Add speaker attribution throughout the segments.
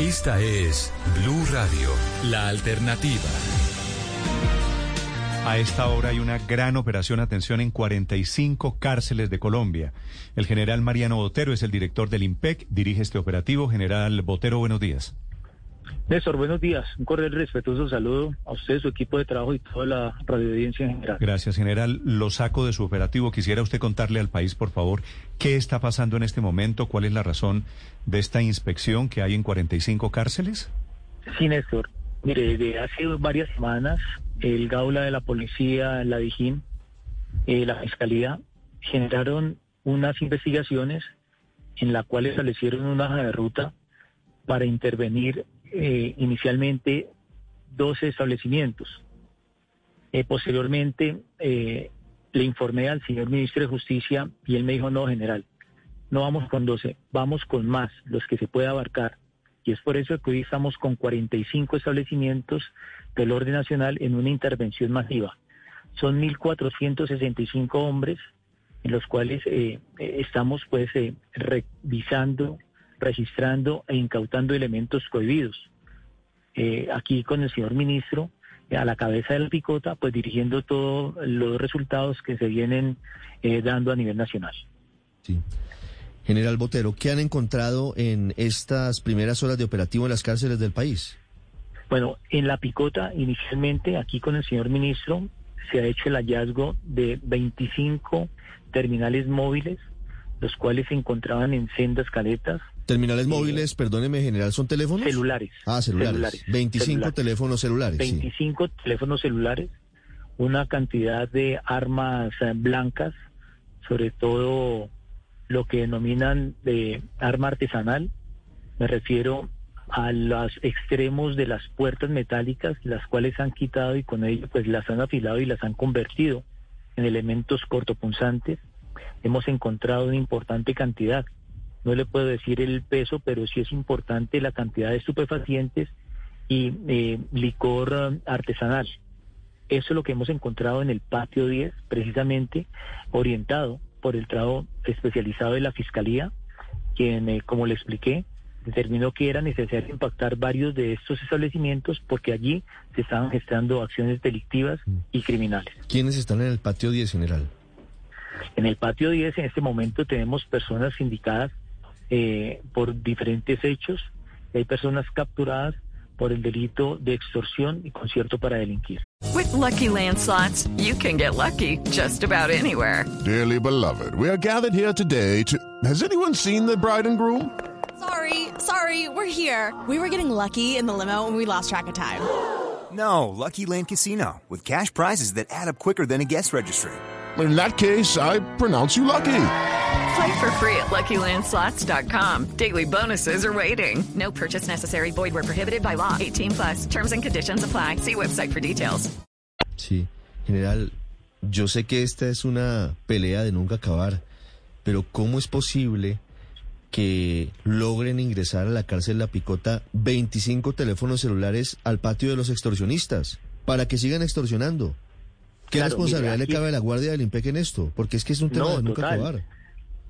Speaker 1: Esta es Blue Radio, la alternativa.
Speaker 2: A esta hora hay una gran operación, atención, en 45 cárceles de Colombia. El general Mariano Botero es el director del IMPEC, dirige este operativo. General Botero, buenos días.
Speaker 3: Néstor, buenos días. Un cordial respetuoso saludo a usted, su equipo de trabajo y toda la radioaudiencia en general.
Speaker 2: Gracias, general. Lo saco de su operativo. Quisiera usted contarle al país, por favor, qué está pasando en este momento, cuál es la razón de esta inspección que hay en 45 cárceles.
Speaker 3: Sí, Néstor. Mire, desde hace varias semanas, el Gaula de la Policía, la DIJÍN, eh, la Fiscalía, generaron unas investigaciones en las cuales establecieron una hoja de ruta para intervenir eh, inicialmente 12 establecimientos. Eh, posteriormente eh, le informé al señor ministro de Justicia y él me dijo, no, general, no vamos con 12, vamos con más, los que se pueda abarcar. Y es por eso que hoy estamos con 45 establecimientos del orden nacional en una intervención masiva. Son 1.465 hombres en los cuales estamos pues revisando registrando e incautando elementos cohibidos. Eh, aquí con el señor ministro eh, a la cabeza de la picota, pues dirigiendo todos los resultados que se vienen eh, dando a nivel nacional.
Speaker 4: Sí. General Botero, ¿qué han encontrado en estas primeras horas de operativo en las cárceles del país?
Speaker 3: Bueno, en la picota, inicialmente, aquí con el señor ministro, se ha hecho el hallazgo de 25 terminales móviles, los cuales se encontraban en sendas caletas,
Speaker 4: Terminales móviles, perdóneme, general, ¿son teléfonos?
Speaker 3: Celulares.
Speaker 4: Ah, celulares. 25 teléfonos celulares.
Speaker 3: 25 teléfonos celulares, una cantidad de armas eh, blancas, sobre todo lo que denominan de arma artesanal. Me refiero a los extremos de las puertas metálicas, las cuales han quitado y con ello pues las han afilado y las han convertido en elementos cortopunzantes. Hemos encontrado una importante cantidad no le puedo decir el peso, pero sí es importante la cantidad de estupefacientes y eh, licor eh, artesanal. Eso es lo que hemos encontrado en el patio 10, precisamente orientado por el trabajo especializado de la Fiscalía, quien, eh, como le expliqué, determinó que era necesario impactar varios de estos establecimientos porque allí se estaban gestando acciones delictivas y criminales.
Speaker 4: ¿Quiénes están en el patio 10, general?
Speaker 3: En el patio 10 en este momento tenemos personas indicadas eh, por diferentes hechos. Hay personas capturadas por el delito de extorsión y concierto para delinquir.
Speaker 5: With lucky landslots, you can get lucky just about anywhere.
Speaker 6: Dearly beloved, we are gathered here today to. Has anyone seen the bride and groom?
Speaker 7: Sorry, sorry, we're here. We were getting lucky in the limo and we lost track of time.
Speaker 8: No, Lucky Land Casino with cash prizes that add up quicker than a guest registry.
Speaker 6: In that case, I pronounce you lucky.
Speaker 5: Play for free at LuckyLandSlots.com. Daily bonuses are waiting. No purchase necessary. Void where prohibited by law. 18 plus. Terms and conditions apply. See website for details.
Speaker 4: Sí, general, yo sé que esta es una pelea de nunca acabar, pero ¿cómo es posible que logren ingresar a la cárcel La Picota 25 teléfonos celulares al patio de los extorsionistas para que sigan extorsionando? ¿Qué responsabilidad le cabe a la Guardia del IMPEC en esto? Porque es que es un tema de nunca acabar.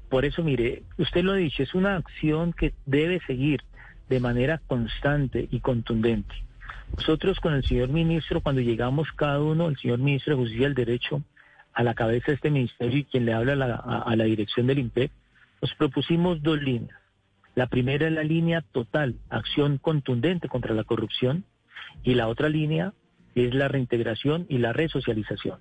Speaker 3: Por eso, mire, usted lo ha dicho, es una acción que debe seguir de manera constante y contundente. Nosotros con el señor ministro, cuando llegamos cada uno, el señor ministro de Justicia del Derecho, a la cabeza de este ministerio y quien le habla a la, dirección del IMPEC, nos propusimos dos líneas. La primera es la línea total, acción contundente contra la corrupción, y la otra línea es la reintegración y la resocialización.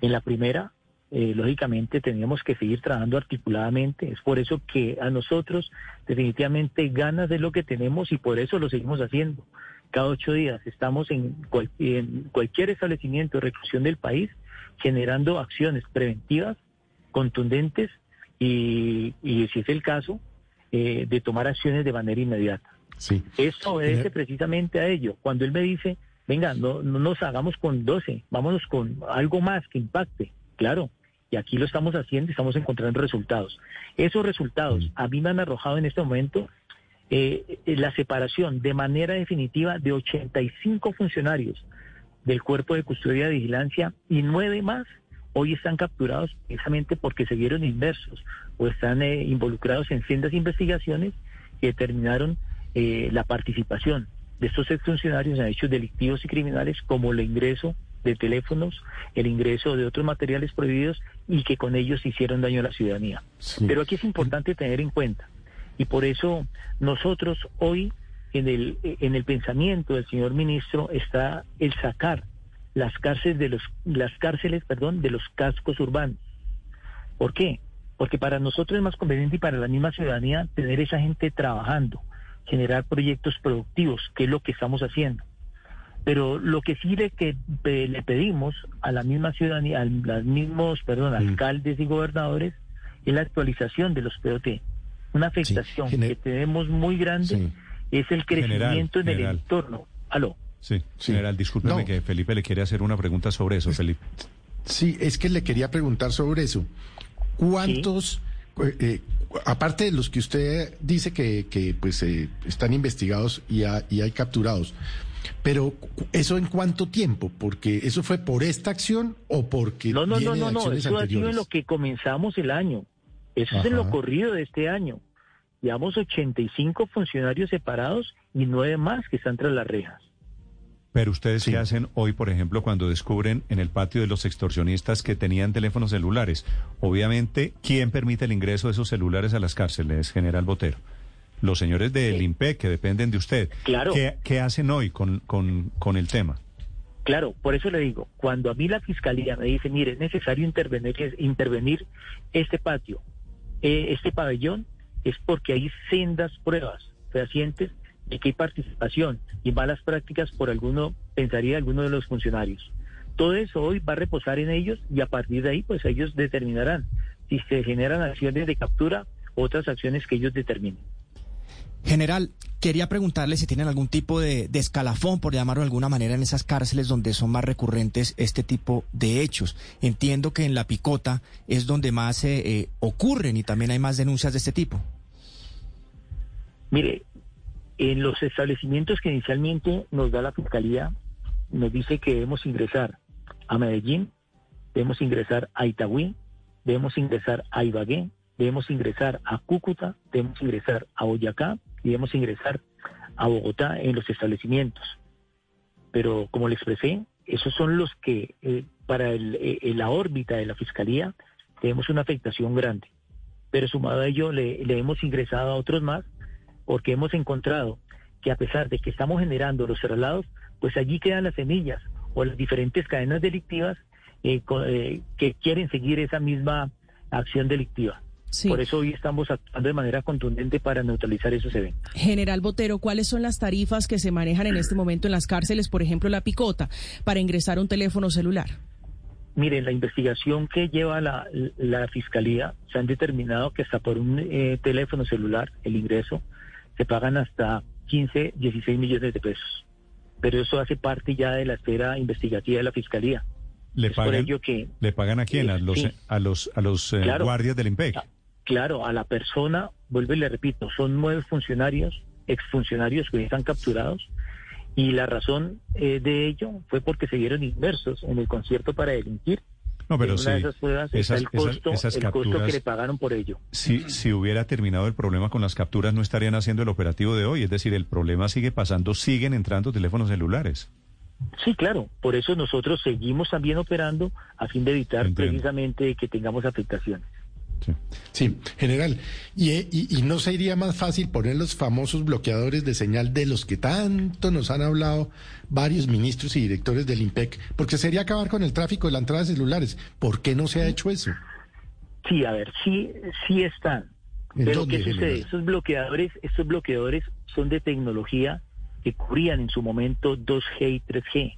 Speaker 3: En la primera, eh, lógicamente teníamos que seguir trabajando articuladamente. Es por eso que a nosotros definitivamente ganas de lo que tenemos y por eso lo seguimos haciendo. Cada ocho días estamos en, cualquier establecimiento de reclusión del país generando acciones preventivas, contundentes y, y si es el caso, eh, de tomar acciones de manera inmediata.
Speaker 9: Sí.
Speaker 3: Esto obedece precisamente a ello. Cuando él me dice, venga, no, no nos hagamos con 12, vámonos con algo más que impacte. Claro, y aquí lo estamos haciendo y estamos encontrando resultados. Esos resultados a mí me han arrojado en este momento eh, la separación de manera definitiva de 85 funcionarios del Cuerpo de Custodia y Vigilancia y nueve más hoy están capturados precisamente porque se vieron inversos o están eh, involucrados en sendas investigaciones que determinaron eh, la participación de estos exfuncionarios en hechos delictivos y criminales como el ingreso de teléfonos, el ingreso de otros materiales prohibidos y que con ellos hicieron daño a la ciudadanía. Pero aquí es importante tener en cuenta y por eso nosotros hoy en el, en el pensamiento del señor ministro está el sacar las cárceles de los las cárceles, perdón, de los cascos urbanos. ¿Por qué? Porque para nosotros es más conveniente y para la misma ciudadanía tener esa gente trabajando, generar proyectos productivos, que es lo que estamos haciendo. Pero lo que sí le, que, le pedimos a la misma ciudadanía, a los mismos, perdón, alcaldes y gobernadores, es la actualización de los POT. Una afectación que tenemos muy grande es el crecimiento en el entorno. Aló.
Speaker 2: Sí, general, discúlpeme que Felipe le quiere hacer una pregunta sobre eso, Felipe.
Speaker 9: Sí, es que le quería preguntar sobre eso. ¿Cuántos, eh, aparte de los que usted dice que, que pues eh, están investigados y, y hay capturados, pero eso en cuánto tiempo? Porque eso fue por esta acción o porque
Speaker 3: no, no,
Speaker 9: viene
Speaker 3: no, no, no, eso ha sido en lo que comenzamos el año. Eso es en lo corrido de este año. Llevamos 85 funcionarios separados y nueve más que están tras las rejas.
Speaker 2: Pero ustedes qué hacen hoy, por ejemplo, cuando descubren en el patio de los extorsionistas que tenían teléfonos celulares. Obviamente, ¿quién permite el ingreso de esos celulares a las cárceles, general Botero? Los señores del IMPEC que dependen de usted.
Speaker 3: Claro.
Speaker 2: ¿Qué, qué hacen hoy con, con, con el tema?
Speaker 3: Claro, por eso le digo, cuando a mí la fiscalía me dice, mire, es necesario intervenir, intervenir este patio, eh, este pabellón, es porque hay sendas pruebas fehacientes de que hay participación y malas prácticas por alguno, pensaría alguno de los funcionarios. Todo eso hoy va a reposar en ellos y a partir de ahí, pues ellos determinarán si se generan acciones de captura, otras acciones que ellos determinen.
Speaker 10: General, quería preguntarle si tienen algún tipo de, escalafón, por llamarlo de alguna manera, en esas cárceles donde son más recurrentes este tipo de hechos. Entiendo que en la picota es donde más eh, eh, ocurren y también hay más denuncias de este tipo.
Speaker 3: Mire, en los establecimientos que inicialmente nos da la Fiscalía, nos dice que debemos ingresar a Medellín, debemos ingresar a Itagüí, debemos ingresar a Ibagué, debemos ingresar a Cúcuta, debemos ingresar a Boyacá y debemos ingresar a Bogotá en los establecimientos. Pero como le expresé, esos son los que eh, para el, eh, la órbita de la Fiscalía tenemos una afectación grande. Pero sumado a ello le, hemos ingresado a otros más porque hemos encontrado que a pesar de que estamos generando los traslados, pues allí quedan las semillas o las diferentes cadenas delictivas eh, que quieren seguir esa misma acción delictiva. Por eso hoy estamos actuando de manera contundente para neutralizar esos eventos.
Speaker 11: General Botero, ¿cuáles son las tarifas que se manejan en este momento en las cárceles, por ejemplo, la picota, para ingresar un teléfono celular?
Speaker 3: Mire, la investigación que lleva la, la Fiscalía se han determinado que hasta por un eh, teléfono celular, el ingreso, se pagan hasta 15, 16 millones de pesos. Pero eso hace parte ya de la esfera investigativa de la Fiscalía.
Speaker 2: ¿Le
Speaker 3: Es por
Speaker 2: pagan,
Speaker 3: ello que-
Speaker 2: ¿le pagan a quién? ¿A los,
Speaker 3: Sí.
Speaker 2: a los, a los eh,
Speaker 3: Claro.
Speaker 2: guardias del IMPEC?
Speaker 3: Claro, a la persona, vuelvo y le repito, son nueve funcionarios, exfuncionarios que están capturados y la razón eh, de ello fue porque se vieron inmersos en el concierto para delinquir.
Speaker 2: No, pero
Speaker 3: en una de
Speaker 2: sí,
Speaker 3: esas pruebas
Speaker 2: esas-
Speaker 3: el costo,
Speaker 2: esas- esas
Speaker 3: el costo que le pagaron por ello.
Speaker 2: Si, si hubiera terminado el problema con las capturas, no estarían haciendo el operativo de hoy. Es decir, el problema sigue pasando, siguen entrando teléfonos celulares.
Speaker 3: Sí, claro, por eso nosotros seguimos también operando a fin de evitar
Speaker 9: Entiendo.
Speaker 3: precisamente que tengamos afectaciones.
Speaker 9: Sí, general. ¿Y, y, y no sería más fácil poner los famosos bloqueadores de señal de los que tanto nos han hablado varios ministros y directores del IMPEC? Porque sería acabar con el tráfico de la entrada de celulares. ¿Por qué no se ha hecho eso?
Speaker 3: Sí, a ver, sí, sí están.
Speaker 9: ¿En
Speaker 3: Pero ¿qué sucede?
Speaker 9: general?
Speaker 3: Estos bloqueadores, estos bloqueadores son de tecnología que cubrían en su momento 2G y 3G.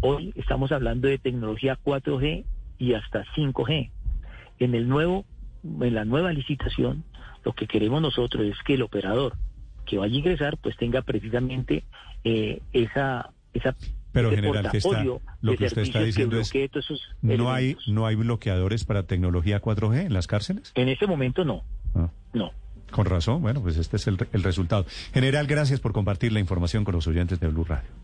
Speaker 3: Hoy estamos hablando de tecnología 4G y hasta 5G. En el nuevo, en la nueva licitación, Lo que queremos nosotros es que el operador que vaya a ingresar pues tenga precisamente eh, esa esa
Speaker 2: pero general que está lo que usted está diciendo es no hay no hay bloqueadores para tecnología 4G en las cárceles
Speaker 3: En este momento no.
Speaker 2: Ah.
Speaker 3: No.
Speaker 2: con razón bueno pues este es el, el resultado general gracias por compartir la información con los oyentes de Blue Radio